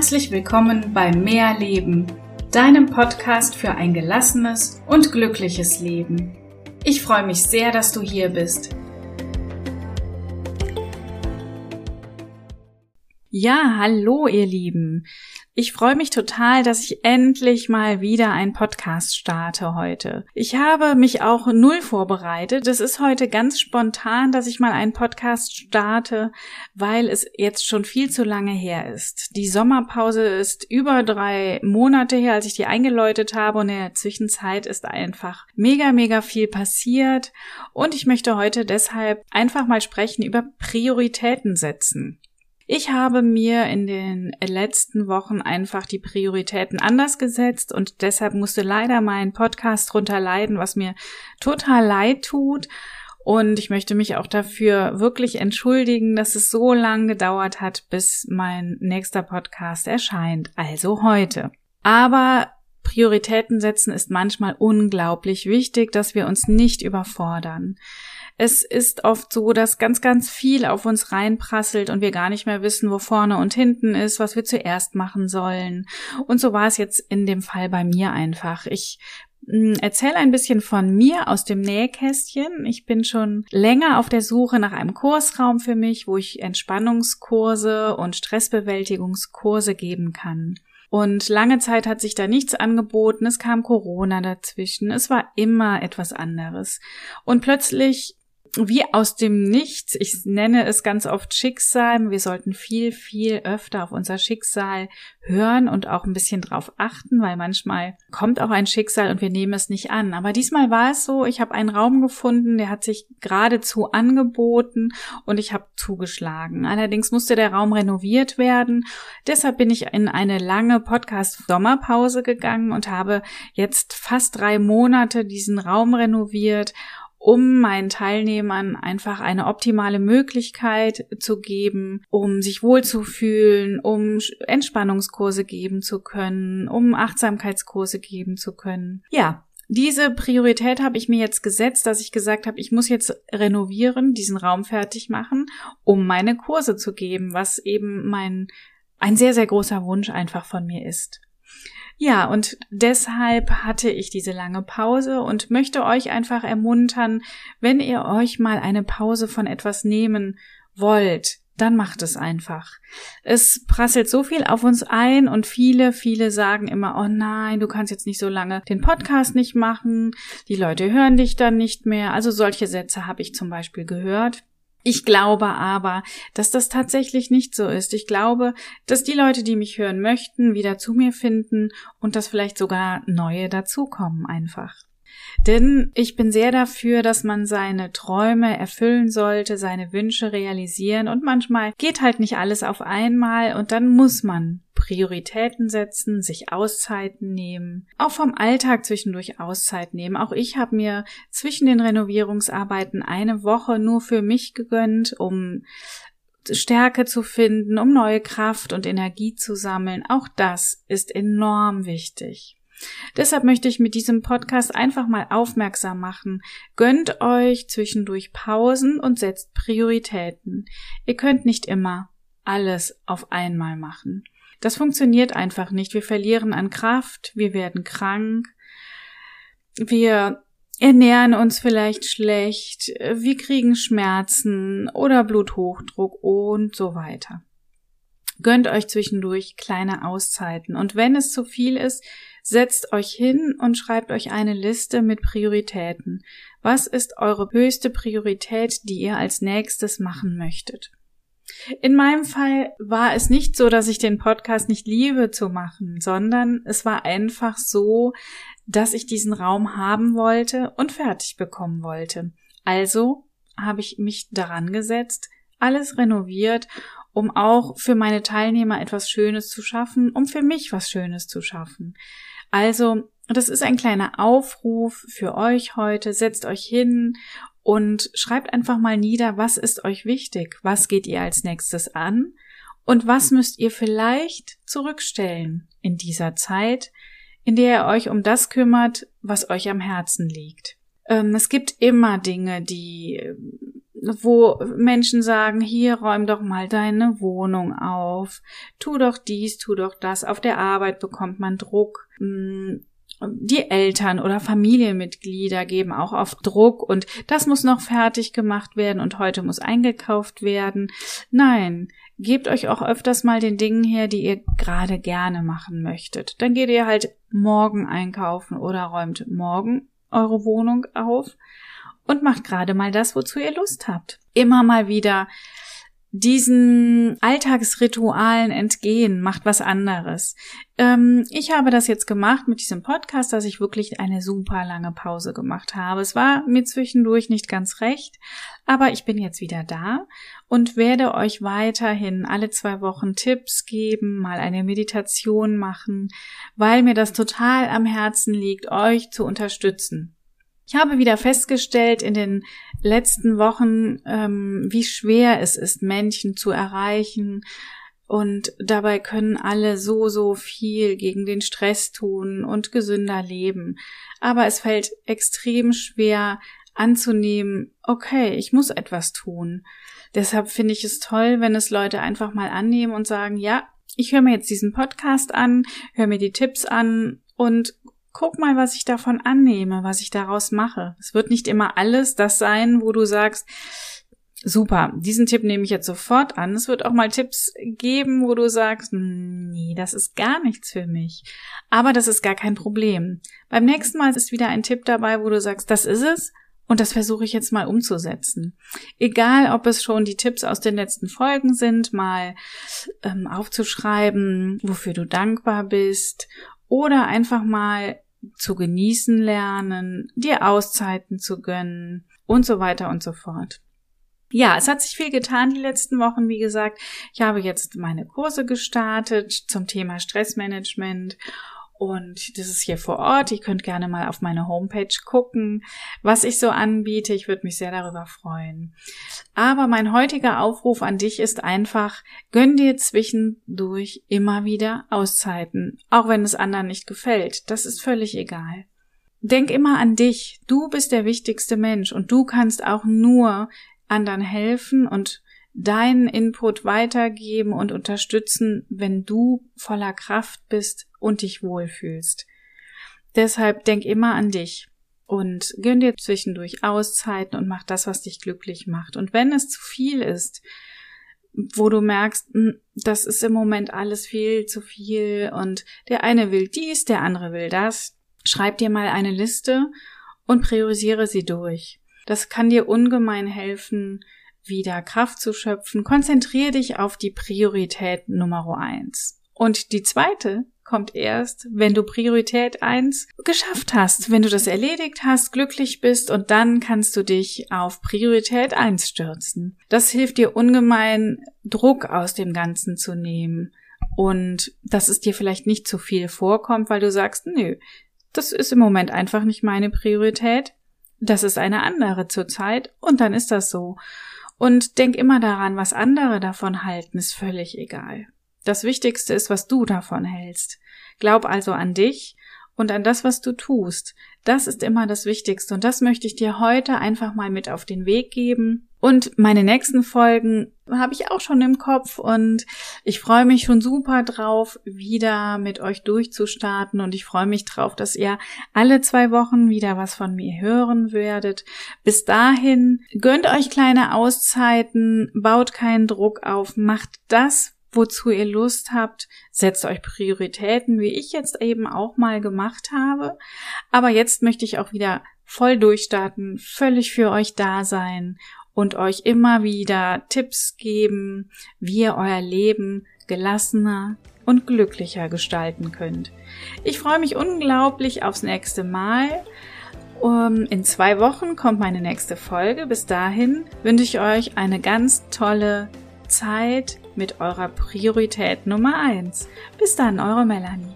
Herzlich willkommen bei Mehr Leben, deinem Podcast für ein gelassenes und glückliches Leben. Ich freue mich sehr, dass du hier bist. Ja, hallo ihr Lieben. Ich freue mich total, dass ich endlich mal wieder einen Podcast starte heute. Ich habe mich auch null vorbereitet. Es ist heute ganz spontan, dass ich mal einen Podcast starte, weil es jetzt schon viel zu lange her ist. Die Sommerpause ist über drei Monate her, als ich die eingeläutet habe und in der Zwischenzeit ist einfach mega, mega viel passiert und ich möchte heute deshalb einfach mal sprechen über Prioritäten setzen. Ich habe mir in den letzten Wochen einfach die Prioritäten anders gesetzt und deshalb musste leider mein Podcast drunter leiden, was mir total leid tut. Und ich möchte mich auch dafür wirklich entschuldigen, dass es so lange gedauert hat, bis mein nächster Podcast erscheint, also heute. Aber Prioritäten setzen ist manchmal unglaublich wichtig, dass wir uns nicht überfordern. Es ist oft so, dass ganz, ganz viel auf uns reinprasselt und wir gar nicht mehr wissen, wo vorne und hinten ist, was wir zuerst machen sollen. Und so war es jetzt in dem Fall bei mir einfach. Ich hm, erzähle ein bisschen von mir aus dem Nähkästchen. Ich bin schon länger auf der Suche nach einem Kursraum für mich, wo ich Entspannungskurse und Stressbewältigungskurse geben kann. Und lange Zeit hat sich da nichts angeboten, es kam Corona dazwischen, es war immer etwas anderes. Und plötzlich wie aus dem Nichts, ich nenne es ganz oft Schicksal, wir sollten viel, viel öfter auf unser Schicksal hören und auch ein bisschen drauf achten, weil manchmal kommt auch ein Schicksal und wir nehmen es nicht an. Aber diesmal war es so, ich habe einen Raum gefunden, der hat sich geradezu angeboten und ich habe zugeschlagen. Allerdings musste der Raum renoviert werden. Deshalb bin ich in eine lange Podcast-Sommerpause gegangen und habe jetzt fast drei Monate diesen Raum renoviert um meinen Teilnehmern einfach eine optimale Möglichkeit zu geben, um sich wohlzufühlen, um Entspannungskurse geben zu können, um Achtsamkeitskurse geben zu können. Ja, diese Priorität habe ich mir jetzt gesetzt, dass ich gesagt habe, ich muss jetzt renovieren, diesen Raum fertig machen, um meine Kurse zu geben, was eben mein ein sehr sehr großer Wunsch einfach von mir ist. Ja, und deshalb hatte ich diese lange Pause und möchte euch einfach ermuntern, wenn ihr euch mal eine Pause von etwas nehmen wollt, dann macht es einfach. Es prasselt so viel auf uns ein und viele, viele sagen immer, oh nein, du kannst jetzt nicht so lange den Podcast nicht machen, die Leute hören dich dann nicht mehr. Also solche Sätze habe ich zum Beispiel gehört. Ich glaube aber, dass das tatsächlich nicht so ist. Ich glaube, dass die Leute, die mich hören möchten, wieder zu mir finden und dass vielleicht sogar neue dazukommen einfach. Denn ich bin sehr dafür, dass man seine Träume erfüllen sollte, seine Wünsche realisieren und manchmal geht halt nicht alles auf einmal und dann muss man Prioritäten setzen, sich Auszeiten nehmen, auch vom Alltag zwischendurch Auszeit nehmen. Auch ich habe mir zwischen den Renovierungsarbeiten eine Woche nur für mich gegönnt, um Stärke zu finden, um neue Kraft und Energie zu sammeln. Auch das ist enorm wichtig. Deshalb möchte ich mit diesem Podcast einfach mal aufmerksam machen. Gönnt euch zwischendurch Pausen und setzt Prioritäten. Ihr könnt nicht immer alles auf einmal machen. Das funktioniert einfach nicht. Wir verlieren an Kraft, wir werden krank, wir ernähren uns vielleicht schlecht, wir kriegen Schmerzen oder Bluthochdruck und so weiter. Gönnt euch zwischendurch kleine Auszeiten und wenn es zu viel ist, setzt euch hin und schreibt euch eine Liste mit Prioritäten. Was ist eure höchste Priorität, die ihr als nächstes machen möchtet? In meinem Fall war es nicht so, dass ich den Podcast nicht liebe zu machen, sondern es war einfach so, dass ich diesen Raum haben wollte und fertig bekommen wollte. Also habe ich mich daran gesetzt, alles renoviert, um auch für meine Teilnehmer etwas Schönes zu schaffen, um für mich was Schönes zu schaffen. Also, das ist ein kleiner Aufruf für euch heute. Setzt euch hin und schreibt einfach mal nieder, was ist euch wichtig, was geht ihr als nächstes an und was müsst ihr vielleicht zurückstellen in dieser Zeit, in der ihr euch um das kümmert, was euch am Herzen liegt. Ähm, es gibt immer Dinge, die wo Menschen sagen, hier räum doch mal deine Wohnung auf, tu doch dies, tu doch das. Auf der Arbeit bekommt man Druck. Mm, die Eltern oder Familienmitglieder geben auch oft Druck und das muss noch fertig gemacht werden und heute muss eingekauft werden. Nein, gebt euch auch öfters mal den Dingen her, die ihr gerade gerne machen möchtet. Dann geht ihr halt morgen einkaufen oder räumt morgen eure Wohnung auf und macht gerade mal das, wozu ihr Lust habt. Immer mal wieder diesen Alltagsritualen entgehen, macht was anderes. Ähm, ich habe das jetzt gemacht mit diesem Podcast, dass ich wirklich eine super lange Pause gemacht habe. Es war mir zwischendurch nicht ganz recht, aber ich bin jetzt wieder da und werde euch weiterhin alle zwei Wochen Tipps geben, mal eine Meditation machen, weil mir das total am Herzen liegt, euch zu unterstützen. Ich habe wieder festgestellt in den letzten Wochen, ähm, wie schwer es ist, Menschen zu erreichen. Und dabei können alle so, so viel gegen den Stress tun und gesünder leben. Aber es fällt extrem schwer anzunehmen, okay, ich muss etwas tun. Deshalb finde ich es toll, wenn es Leute einfach mal annehmen und sagen, ja, ich höre mir jetzt diesen Podcast an, höre mir die Tipps an und guck mal, was ich davon annehme, was ich daraus mache. Es wird nicht immer alles das sein, wo du sagst, super, diesen Tipp nehme ich jetzt sofort an. Es wird auch mal Tipps geben, wo du sagst, nee, das ist gar nichts für mich. Aber das ist gar kein Problem. Beim nächsten Mal ist wieder ein Tipp dabei, wo du sagst, das ist es. Und das versuche ich jetzt mal umzusetzen. Egal, ob es schon die Tipps aus den letzten Folgen sind, mal ähm, aufzuschreiben, wofür du dankbar bist oder einfach mal zu genießen lernen, dir Auszeiten zu gönnen und so weiter und so fort. Ja, es hat sich viel getan die letzten Wochen. Wie gesagt, ich habe jetzt meine Kurse gestartet zum Thema Stressmanagement und das ist hier vor Ort. Ihr könnt gerne mal auf meine Homepage gucken, was ich so anbiete. Ich würde mich sehr darüber freuen. Aber mein heutiger Aufruf an dich ist einfach, gönn dir zwischendurch immer wieder Auszeiten, auch wenn es anderen nicht gefällt. Das ist völlig egal. Denk immer an dich. Du bist der wichtigste Mensch und du kannst auch nur anderen helfen und deinen Input weitergeben und unterstützen, wenn du voller Kraft bist und dich wohlfühlst. Deshalb denk immer an dich und gönn dir zwischendurch Auszeiten und mach das, was dich glücklich macht. Und wenn es zu viel ist, wo du merkst, hm, das ist im Moment alles viel zu viel und der eine will dies, der andere will das, schreib dir mal eine Liste und priorisiere sie durch. Das kann dir ungemein helfen, wieder Kraft zu schöpfen. Konzentriere dich auf die Priorität Nummer eins. Und die zweite kommt erst, wenn du Priorität eins geschafft hast, wenn du das erledigt hast, glücklich bist und dann kannst du dich auf Priorität eins stürzen. Das hilft dir ungemein, Druck aus dem Ganzen zu nehmen und dass es dir vielleicht nicht zu viel vorkommt, weil du sagst, nö, das ist im Moment einfach nicht meine Priorität. Das ist eine andere zurzeit und dann ist das so. Und denk immer daran, was andere davon halten, ist völlig egal. Das Wichtigste ist, was du davon hältst. Glaub also an dich und an das, was du tust. Das ist immer das Wichtigste und das möchte ich dir heute einfach mal mit auf den Weg geben. Und meine nächsten Folgen habe ich auch schon im Kopf und ich freue mich schon super drauf, wieder mit euch durchzustarten und ich freue mich drauf, dass ihr alle zwei Wochen wieder was von mir hören werdet. Bis dahin gönnt euch kleine Auszeiten, baut keinen Druck auf, macht das, wozu ihr Lust habt, setzt euch Prioritäten, wie ich jetzt eben auch mal gemacht habe. Aber jetzt möchte ich auch wieder voll durchstarten, völlig für euch da sein und euch immer wieder Tipps geben, wie ihr euer Leben gelassener und glücklicher gestalten könnt. Ich freue mich unglaublich aufs nächste Mal. In zwei Wochen kommt meine nächste Folge. Bis dahin wünsche ich euch eine ganz tolle Zeit mit eurer Priorität Nummer eins. Bis dann, eure Melanie.